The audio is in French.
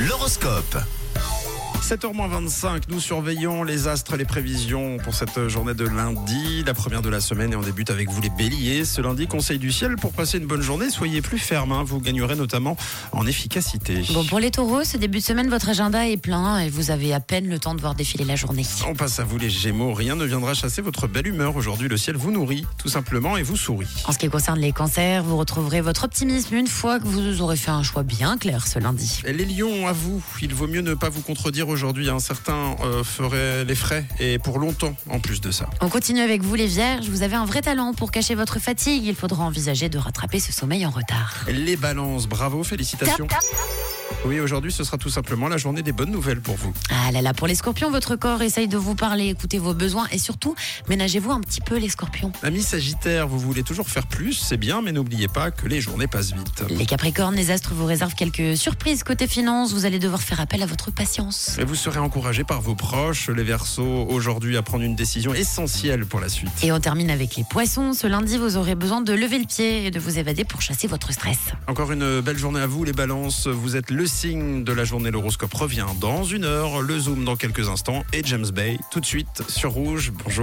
L'horoscope. 7h25, nous surveillons les astres, les prévisions pour cette journée de lundi, la première de la semaine, et on débute avec vous les béliers. Ce lundi, conseil du ciel pour passer une bonne journée, soyez plus ferme, hein. vous gagnerez notamment en efficacité. Bon, pour les taureaux, ce début de semaine, votre agenda est plein et vous avez à peine le temps de voir défiler la journée. On passe à vous les gémeaux, rien ne viendra chasser votre belle humeur. Aujourd'hui, le ciel vous nourrit, tout simplement, et vous sourit. En ce qui concerne les cancers, vous retrouverez votre optimisme une fois que vous aurez fait un choix bien clair ce lundi. Les lions, à vous, il vaut mieux ne pas vous contredire aujourd'hui, hein. certains euh, feraient les frais, et pour longtemps en plus de ça. On continue avec vous les vierges, vous avez un vrai talent pour cacher votre fatigue, il faudra envisager de rattraper ce sommeil en retard. Les balances, bravo, félicitations. Oui, aujourd'hui, ce sera tout simplement la journée des bonnes nouvelles pour vous. Ah là là, pour les scorpions, votre corps essaye de vous parler, écoutez vos besoins et surtout, ménagez-vous un petit peu les scorpions. Amis Sagittaire, vous voulez toujours faire plus, c'est bien, mais n'oubliez pas que les journées passent vite. Les capricornes, les astres vous réservent quelques surprises côté finance, vous allez devoir faire appel à votre patience. Et vous serez encouragé par vos proches, les Verseaux, aujourd'hui à prendre une décision essentielle pour la suite. Et on termine avec les poissons, ce lundi vous aurez besoin de lever le pied et de vous évader pour chasser votre stress. Encore une belle journée à vous, les balances. Vous êtes le signe de la journée. L'horoscope revient dans une heure. Le zoom dans quelques instants. Et James Bay, tout de suite sur Rouge. Bonjour.